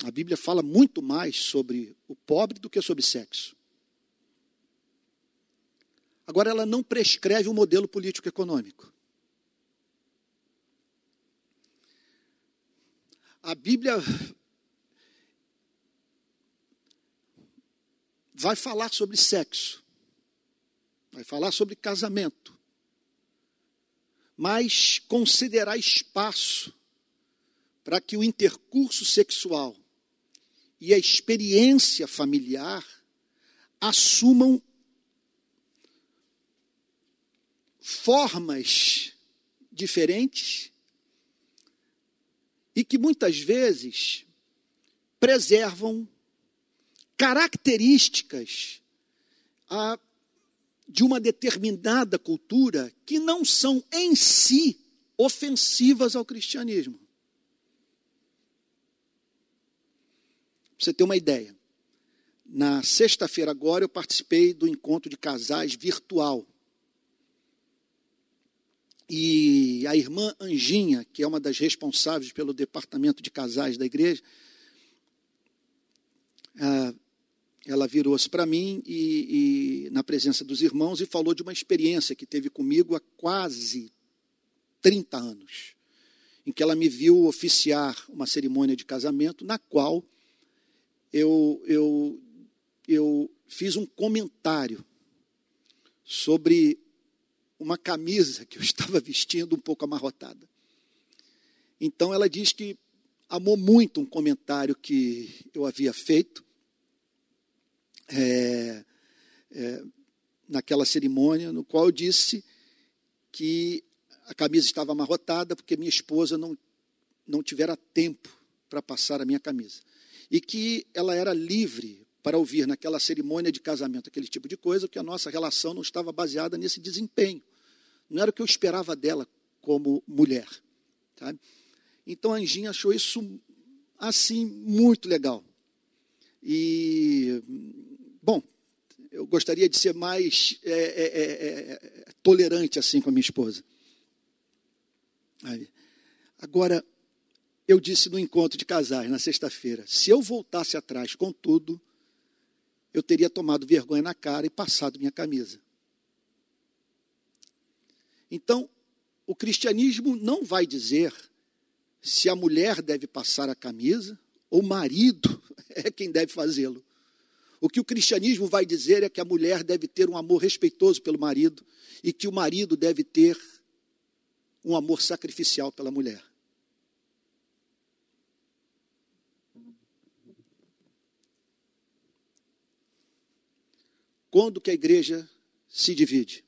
A Bíblia fala muito mais sobre o pobre do que sobre sexo. Agora, ela não prescreve o um modelo político-econômico. A Bíblia vai falar sobre sexo, vai falar sobre casamento, mas considerar espaço para que o intercurso sexual e a experiência familiar assumam formas diferentes e que muitas vezes preservam características ah, de uma determinada cultura que não são em si ofensivas ao cristianismo. Pra você ter uma ideia. Na sexta-feira agora eu participei do encontro de casais virtual. E a irmã Anjinha, que é uma das responsáveis pelo departamento de casais da igreja, ah, ela virou-se para mim e, e, na presença dos irmãos e falou de uma experiência que teve comigo há quase 30 anos, em que ela me viu oficiar uma cerimônia de casamento na qual eu, eu, eu fiz um comentário sobre uma camisa que eu estava vestindo um pouco amarrotada. Então ela diz que amou muito um comentário que eu havia feito é, é, naquela cerimônia, no qual eu disse que a camisa estava amarrotada porque minha esposa não, não tivera tempo para passar a minha camisa. E que ela era livre para ouvir naquela cerimônia de casamento aquele tipo de coisa, porque a nossa relação não estava baseada nesse desempenho. Não era o que eu esperava dela como mulher. Sabe? Então a Anjinha achou isso assim muito legal. E Bom, eu gostaria de ser mais é, é, é, é, tolerante assim com a minha esposa. Agora, eu disse no encontro de casais, na sexta-feira, se eu voltasse atrás com tudo, eu teria tomado vergonha na cara e passado minha camisa. Então, o cristianismo não vai dizer se a mulher deve passar a camisa ou o marido é quem deve fazê-lo. O que o cristianismo vai dizer é que a mulher deve ter um amor respeitoso pelo marido e que o marido deve ter um amor sacrificial pela mulher. Quando que a igreja se divide?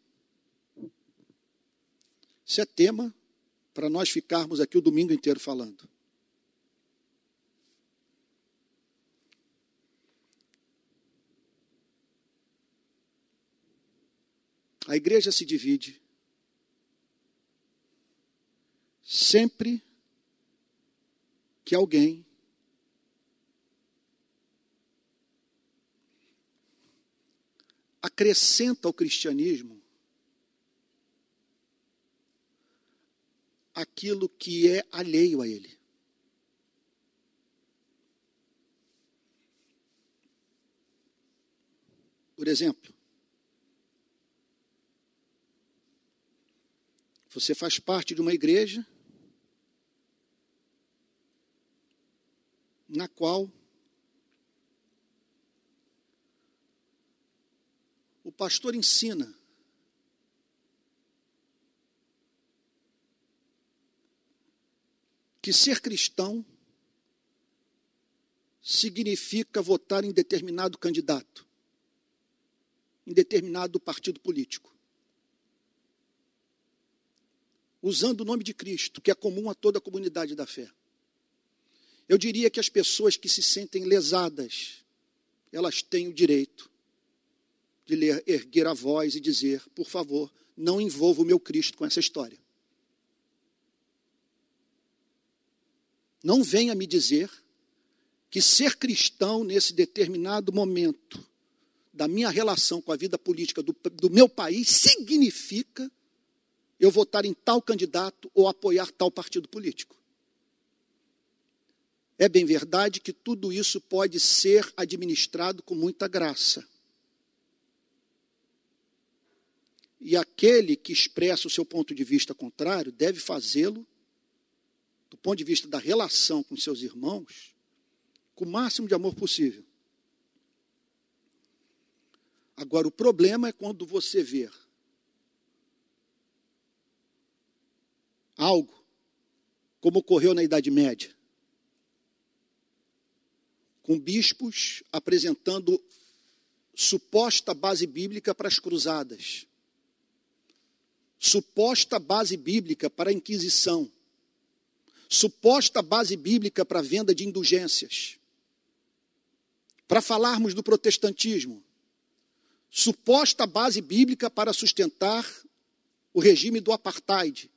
Isso é tema para nós ficarmos aqui o domingo inteiro falando. A igreja se divide sempre que alguém acrescenta ao cristianismo aquilo que é alheio a ele. Por exemplo, você faz parte de uma igreja na qual o pastor ensina que ser cristão significa votar em determinado candidato, em determinado partido político. Usando o nome de Cristo, que é comum a toda a comunidade da fé. Eu diria que as pessoas que se sentem lesadas, elas têm o direito de ler, erguer a voz e dizer: por favor, não envolva o meu Cristo com essa história. Não venha me dizer que ser cristão nesse determinado momento da minha relação com a vida política do, do meu país significa eu votar em tal candidato ou apoiar tal partido político. É bem verdade que tudo isso pode ser administrado com muita graça. E aquele que expressa o seu ponto de vista contrário deve fazê-lo, do ponto de vista da relação com seus irmãos, com o máximo de amor possível. Agora, o problema é quando você vê algo, como ocorreu na Idade Média, com bispos apresentando suposta base bíblica para as cruzadas, suposta base bíblica para a Inquisição, suposta base bíblica para a venda de indulgências. Para falarmos do protestantismo, suposta base bíblica para sustentar o regime do apartheid,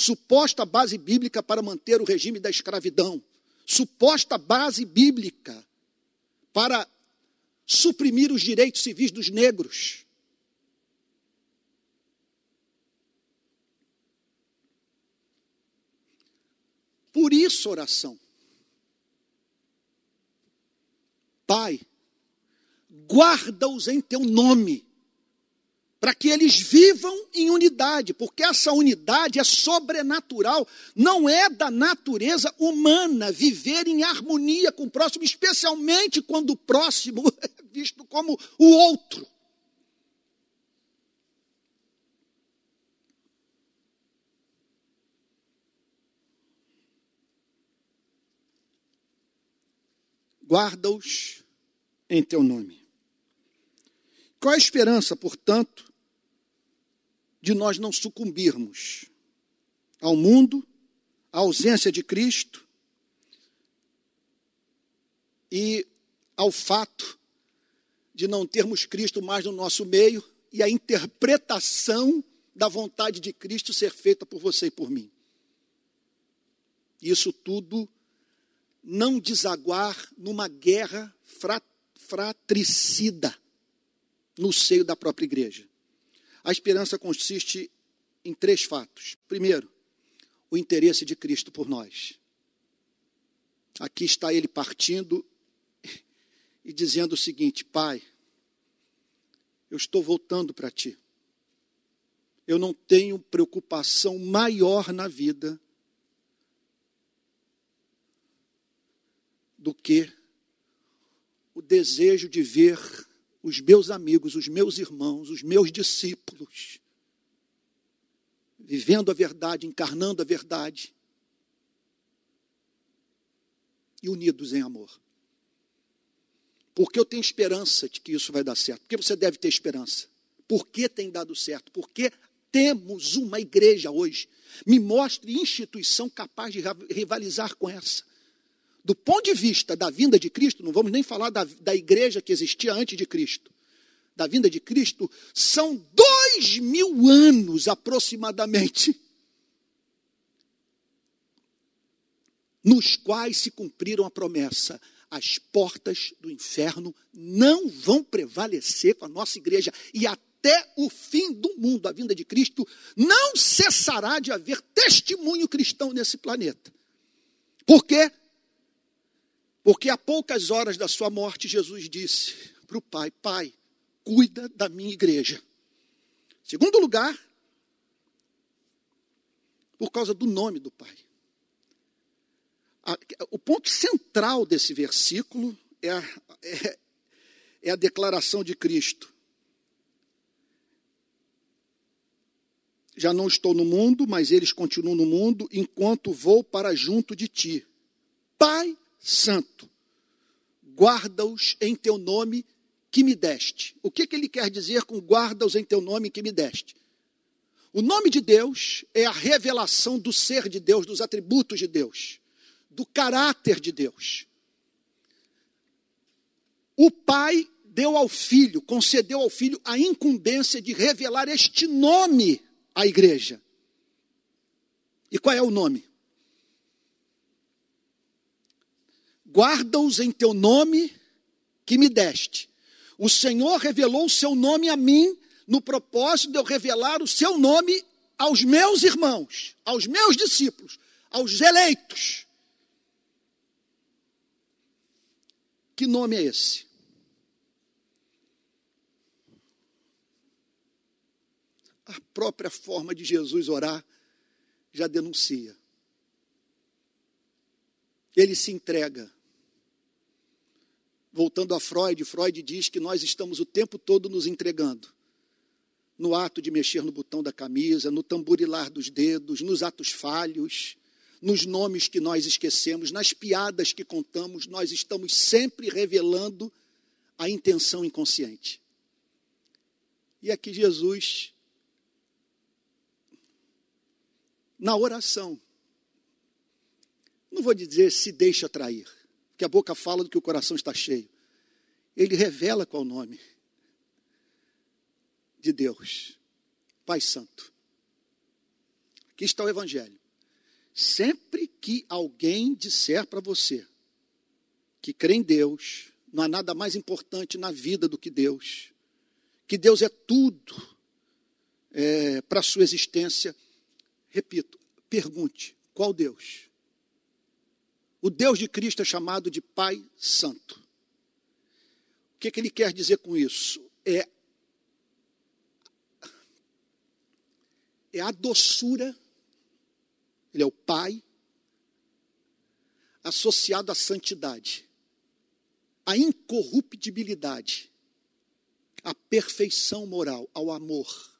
suposta base bíblica para manter o regime da escravidão suposta base bíblica para suprimir os direitos civis dos negros. Por isso, oração. Pai, guarda-os em teu nome para que eles vivam em unidade, porque essa unidade é sobrenatural, não é da natureza humana viver em harmonia com o próximo, especialmente quando o próximo é visto como o outro. Guarda-os em teu nome. Qual a esperança, portanto, de nós não sucumbirmos ao mundo, à ausência de Cristo e ao fato de não termos Cristo mais no nosso meio e a interpretação da vontade de Cristo ser feita por você e por mim. Isso tudo não desaguar numa guerra fratricida no seio da própria igreja. A esperança consiste em três fatos. Primeiro, o interesse de Cristo por nós. Aqui está ele partindo e dizendo o seguinte: Pai, eu estou voltando para ti. Eu não tenho preocupação maior na vida do que o desejo de ver os meus amigos, os meus irmãos, os meus discípulos, vivendo a verdade, encarnando a verdade e unidos em amor. Porque eu tenho esperança de que isso vai dar certo. Porque você deve ter esperança. Por que tem dado certo? Porque temos uma igreja hoje. Me mostre instituição capaz de rivalizar com essa. Do ponto de vista da vinda de Cristo, não vamos nem falar da, da igreja que existia antes de Cristo. da vinda de Cristo são dois mil anos aproximadamente, nos quais se cumpriram a promessa. As portas do inferno não vão prevalecer com a nossa igreja e até o fim do mundo, a vinda de Cristo, não cessará de haver testemunho cristão nesse planeta. Por quê? Porque a poucas horas da sua morte, Jesus disse para o Pai: Pai, cuida da minha igreja. Segundo lugar, por causa do nome do Pai. O ponto central desse versículo é a, é, é a declaração de Cristo. Já não estou no mundo, mas eles continuam no mundo, enquanto vou para junto de ti. Pai Santo, guarda-os em teu nome que me deste. O que, que ele quer dizer com guarda-os em teu nome que me deste? O nome de Deus é a revelação do ser de Deus, dos atributos de Deus, do caráter de Deus. O Pai deu ao Filho, concedeu ao Filho a incumbência de revelar este nome à igreja. E qual é o nome? Guarda-os em teu nome que me deste. O Senhor revelou o seu nome a mim, no propósito de eu revelar o seu nome aos meus irmãos, aos meus discípulos, aos eleitos. Que nome é esse? A própria forma de Jesus orar já denuncia. Ele se entrega voltando a Freud, Freud diz que nós estamos o tempo todo nos entregando. No ato de mexer no botão da camisa, no tamborilar dos dedos, nos atos falhos, nos nomes que nós esquecemos, nas piadas que contamos, nós estamos sempre revelando a intenção inconsciente. E aqui Jesus, na oração, não vou dizer se deixa trair, que a boca fala do que o coração está cheio. Ele revela qual o nome de Deus, Pai Santo. Aqui está o Evangelho. Sempre que alguém disser para você que crê em Deus, não há nada mais importante na vida do que Deus, que Deus é tudo é, para a sua existência, repito, pergunte: qual Deus? O Deus de Cristo é chamado de Pai Santo. O que, é que ele quer dizer com isso? É, é a doçura, ele é o Pai, associado à santidade, à incorruptibilidade, à perfeição moral, ao amor,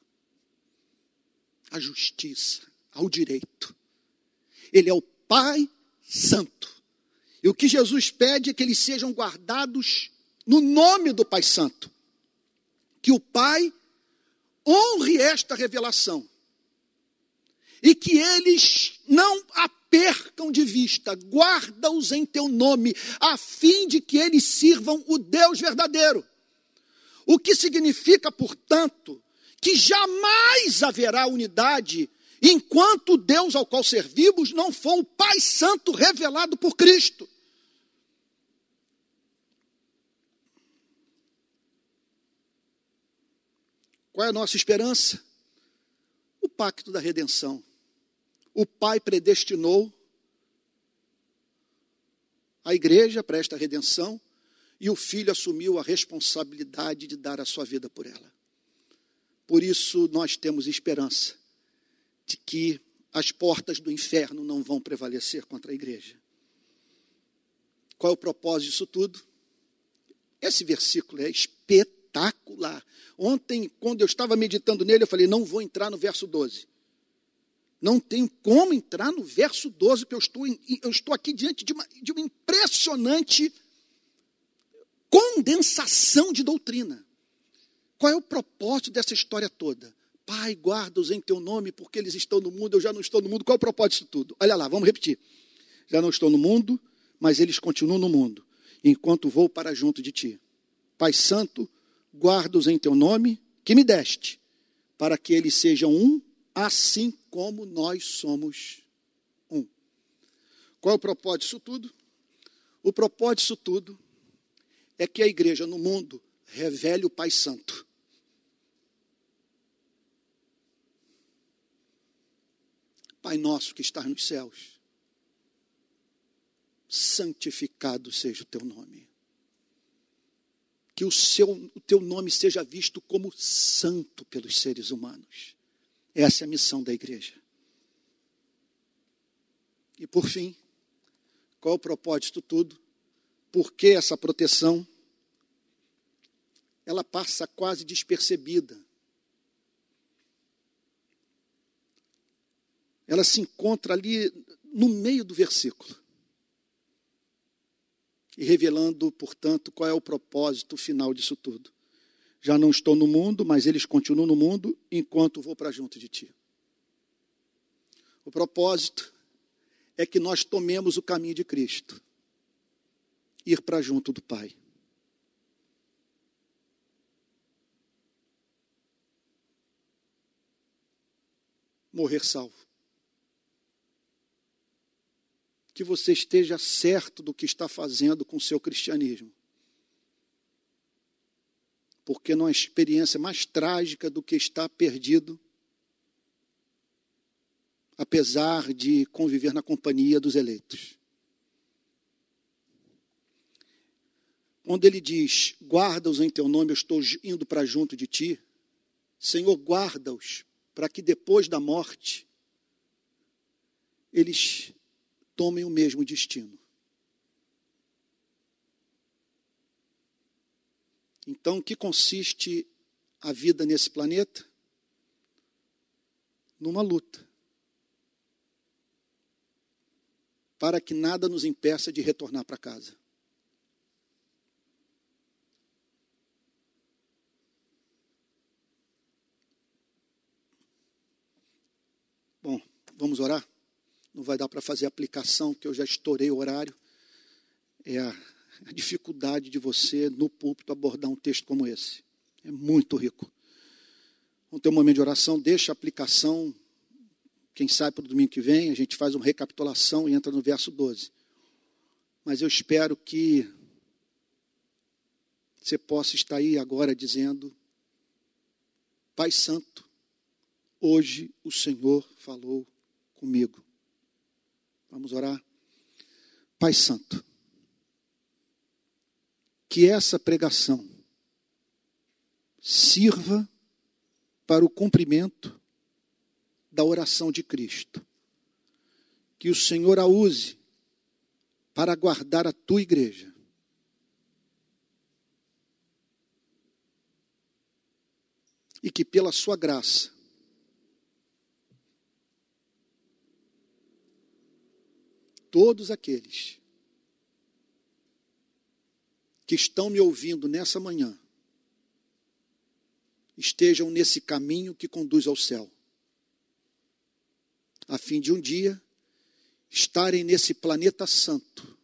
à justiça, ao direito. Ele é o Pai Santo. E o que Jesus pede é que eles sejam guardados no nome do Pai Santo. Que o Pai honre esta revelação. E que eles não a percam de vista, guarda-os em teu nome, a fim de que eles sirvam o Deus verdadeiro. O que significa, portanto, que jamais haverá unidade enquanto Deus ao qual servimos não for o Pai Santo revelado por Cristo. Qual é a nossa esperança? O pacto da redenção. O Pai predestinou a igreja para esta redenção e o Filho assumiu a responsabilidade de dar a sua vida por ela. Por isso nós temos esperança de que as portas do inferno não vão prevalecer contra a igreja. Qual é o propósito disso tudo? Esse versículo é espetacular. Ontem, quando eu estava meditando nele, eu falei: não vou entrar no verso 12. Não tenho como entrar no verso 12, porque eu estou, eu estou aqui diante de uma, de uma impressionante condensação de doutrina. Qual é o propósito dessa história toda? Pai, guarda-os em teu nome, porque eles estão no mundo, eu já não estou no mundo. Qual é o propósito disso tudo? Olha lá, vamos repetir. Já não estou no mundo, mas eles continuam no mundo, enquanto vou para junto de ti. Pai Santo, guarda-os em teu nome, que me deste, para que eles sejam um, assim como nós somos um. Qual é o propósito disso tudo? O propósito disso tudo é que a igreja no mundo revele o Pai Santo. Pai nosso que estás nos céus, santificado seja o teu nome. Que o, seu, o teu nome seja visto como santo pelos seres humanos. Essa é a missão da igreja. E por fim, qual o propósito tudo? Por que essa proteção? Ela passa quase despercebida ela se encontra ali no meio do versículo. E revelando, portanto, qual é o propósito final disso tudo. Já não estou no mundo, mas eles continuam no mundo enquanto vou para junto de ti. O propósito é que nós tomemos o caminho de Cristo, ir para junto do Pai. Morrer salvo. Que você esteja certo do que está fazendo com o seu cristianismo. Porque não há experiência mais trágica do que estar perdido, apesar de conviver na companhia dos eleitos. Onde ele diz: Guarda-os em teu nome, eu estou indo para junto de ti. Senhor, guarda-os, para que depois da morte eles tomem o mesmo destino. Então, o que consiste a vida nesse planeta? Numa luta. Para que nada nos impeça de retornar para casa. Bom, vamos orar? Não vai dar para fazer aplicação, que eu já estourei o horário. É a, a dificuldade de você, no púlpito, abordar um texto como esse. É muito rico. Vamos ter um momento de oração, deixa a aplicação. Quem sabe para o domingo que vem, a gente faz uma recapitulação e entra no verso 12. Mas eu espero que você possa estar aí agora dizendo: Pai Santo, hoje o Senhor falou comigo. Vamos orar. Pai Santo, que essa pregação sirva para o cumprimento da oração de Cristo. Que o Senhor a use para guardar a tua igreja. E que pela sua graça todos aqueles que estão me ouvindo nessa manhã estejam nesse caminho que conduz ao céu, a fim de um dia estarem nesse planeta santo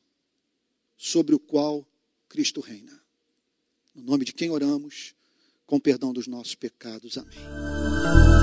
sobre o qual Cristo reina. No nome de quem oramos, com perdão dos nossos pecados. Amém.